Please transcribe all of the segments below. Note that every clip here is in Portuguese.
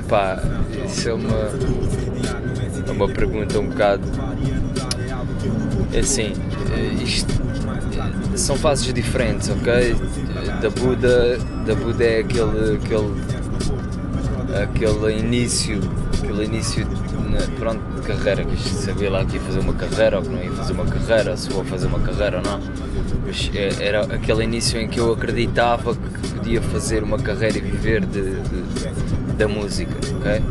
Epá, isso é uma, é uma pergunta um bocado. É assim, isto são fases diferentes, ok? Da Buda, da Buda é aquele, aquele, aquele início, aquele início pronto, de carreira, que sabia lá que ia fazer uma carreira ou que não ia fazer uma carreira, se vou fazer uma carreira ou não. Mas é, era aquele início em que eu acreditava que podia fazer uma carreira e viver de, de da música, ok?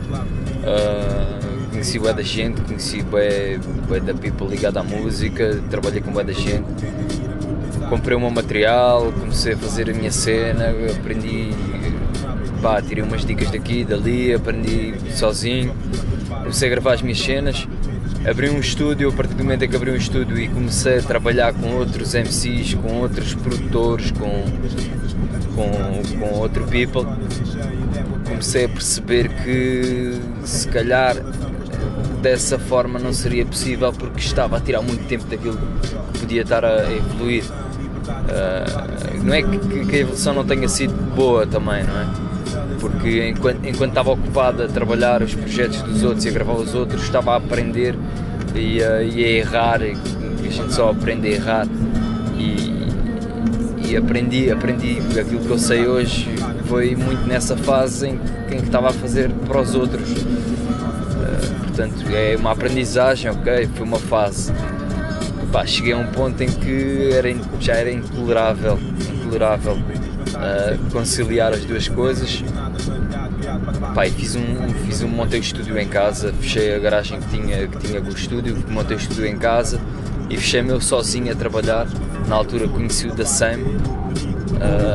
Uh, conheci bué da gente, conheci bué, bué da people ligada à música, trabalhei com bué da gente. Comprei o meu material, comecei a fazer a minha cena, aprendi, pá, tirei umas dicas daqui, dali, aprendi sozinho, comecei a gravar as minhas cenas, abri um estúdio, a partir do momento em que abri um estúdio e comecei a trabalhar com outros MCs, com outros produtores, com, com, com outro people, comecei a perceber que se calhar dessa forma não seria possível porque estava a tirar muito tempo daquilo que podia estar a evoluir. Uh, não é que, que, a evolução não tenha sido boa também, não é? Porque enquanto, enquanto estava ocupado a trabalhar os projetos dos outros e a gravar os outros, estava a aprender e a, e a errar, e a gente só aprende a errar. E, e aprendi, aprendi aquilo que eu sei hoje foi muito nessa fase em, em que estava a fazer para os outros. Uh, portanto, é uma aprendizagem, ok? Foi uma fase pá, cheguei a um ponto em que era, já era intolerável, intolerável uh, conciliar as duas coisas. Pá, fiz um, fiz um, montei o estúdio em casa, fechei a garagem que tinha, que tinha o estúdio, montei o estúdio em casa e fechei-me eu sozinho a trabalhar. Na altura conheci o da Sam,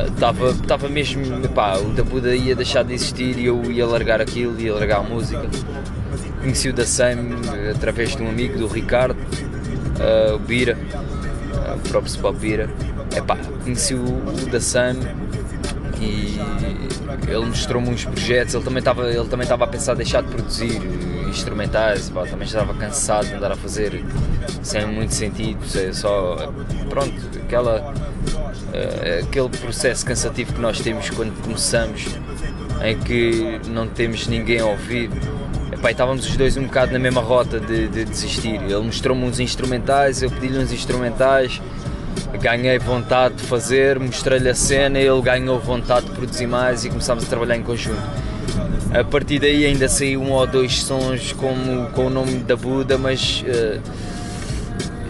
estava uh, mesmo, pá, o da Buda ia deixar de existir e eu ia largar aquilo, ia largar a música. Conheci o da Sam através de um amigo, do Ricardo, uh, o Bira, uh, o próprio Spot Bira. Epá, conheci o, da Sun e ele mostrou-me uns projetos, ele também estava ele também estava a pensar deixar de produzir instrumentais, pá, também estava cansado de andar a fazer sem muito sentido, só pronto, aquela uh, aquele processo cansativo que nós temos quando começamos em que não temos ninguém a ouvir Epá, estávamos os dois um bocado na mesma rota de, de desistir. Ele mostrou-me uns instrumentais, eu pedi-lhe uns instrumentais, ganhei vontade de fazer, mostrei-lhe a cena, ele ganhou vontade de produzir mais e começámos a trabalhar em conjunto. A partir daí ainda saiu um ou dois sons como, com o nome da Buda, mas uh,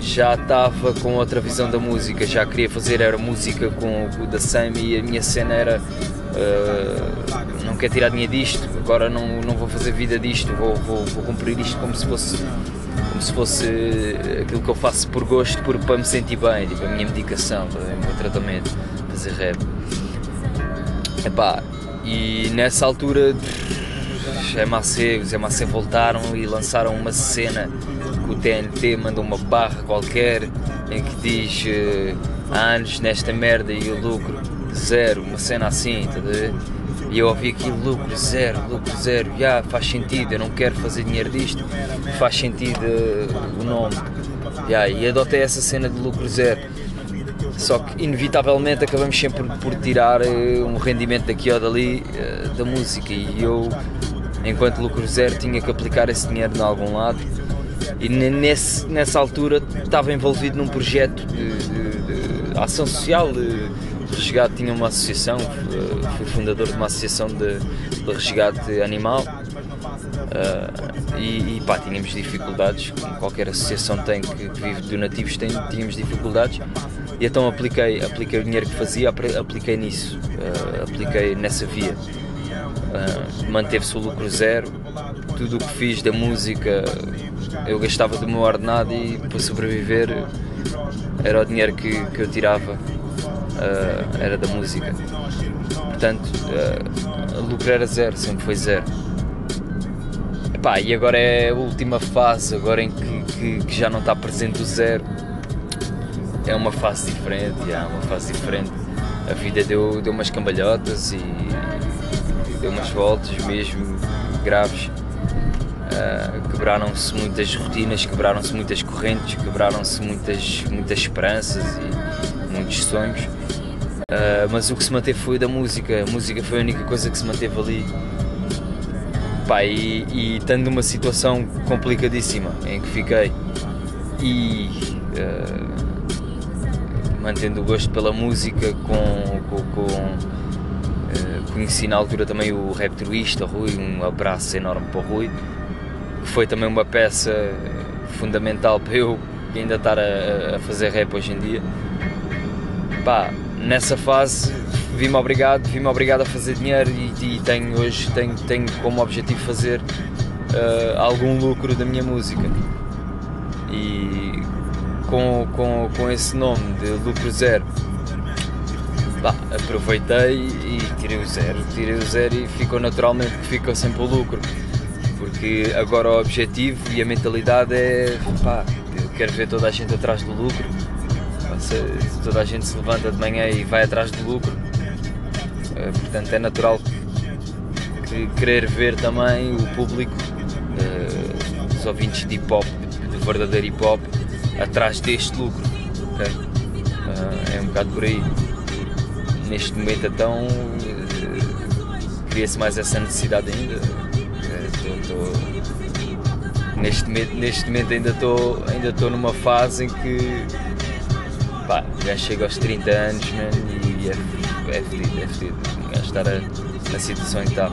já estava com outra visão da música, já queria fazer era música com o da Sam e a minha cena era uh, não quero tirar dinheiro disto, agora não, não vou fazer vida disto, vou, vou, vou cumprir isto como se fosse como se fosse aquilo que eu faço por gosto, por, para me sentir bem, tipo, a minha medicação, o meu tratamento, fazer rap. Epá, e nessa altura Zé Macê, Zé Macê voltaram e lançaram uma cena que o TNT mandou uma barra qualquer em que diz uh, há anos nesta merda e o lucro zero, uma cena assim, tá E eu ouvi aquilo, lucro zero, lucro zero, já yeah, faz sentido, eu não quero fazer dinheiro disto, faz sentido uh, o nome. Yeah, e adotei essa cena de lucro zero. Só que inevitavelmente acabamos sempre por, tirar uh, um rendimento daqui ou dali uh, da música e eu, enquanto lucro zero, tinha que aplicar esse dinheiro de algum lado e nesse, nessa altura estava envolvido num projeto de, de, de ação social, de, resgate tinha uma associação, eh, fui fundador de uma associação de, de resgate animal uh, e, e pá, tínhamos dificuldades, como qualquer associação tem que, vive de donativos, tem, tínhamos dificuldades e então apliquei, apliquei o dinheiro que fazia, apliquei nisso, uh, apliquei nessa via. Uh, Manteve-se o lucro zero, tudo o que fiz da música eu gastava do meu ordenado e para sobreviver era o dinheiro que, que eu tirava uh, era da música. Portanto, uh, lucro era zero, sempre foi zero. Epá, e agora é a última fase, agora em que, que, que já não está presente o zero. É uma fase diferente, é uma fase diferente. A vida deu, deu umas cambalhotas e, e deu umas voltas mesmo graves. Uh, quebraram-se muitas rotinas, quebraram-se muitas correntes, quebraram-se muitas, muitas esperanças e muitos sonhos. Uh, mas o que se manteve foi da música, a música foi a única coisa que se manteve ali. Pá, e, e estando numa situação complicadíssima em que fiquei e uh, mantendo o gosto pela música com, com, com uh, conheci na altura também o rap truísta, Rui, um abraço enorme para o Rui, que foi também uma peça fundamental para eu ainda estar a, a fazer rap hoje em dia. Pá, nessa fase vi-me obrigado, vi-me obrigado a fazer dinheiro e, e, tenho hoje tenho, tenho como objetivo fazer uh, algum lucro da minha música. E com, com, com esse nome de lucro zero, bah, aproveitei e tirei o zero, tirei o zero e ficou naturalmente que ficou sempre o lucro. Porque agora o objetivo e a mentalidade é pá, eu quero ver toda a gente atrás do lucro. Se toda a gente se levanta de manhã e vai atrás do lucro, eh, portanto é natural que querer ver também o público, uh, os ouvintes de hip hop, de verdadeiro hip hop, atrás deste lucro. Okay? Uh, é um bocado por aí. Neste momento então cria-se mais essa necessidade ainda. Neste, neste momento ainda estou ainda numa fase em que pá, já chego aos 30 anos man, e é é fedido, é fedido. Um gajo estar a, na situação que está.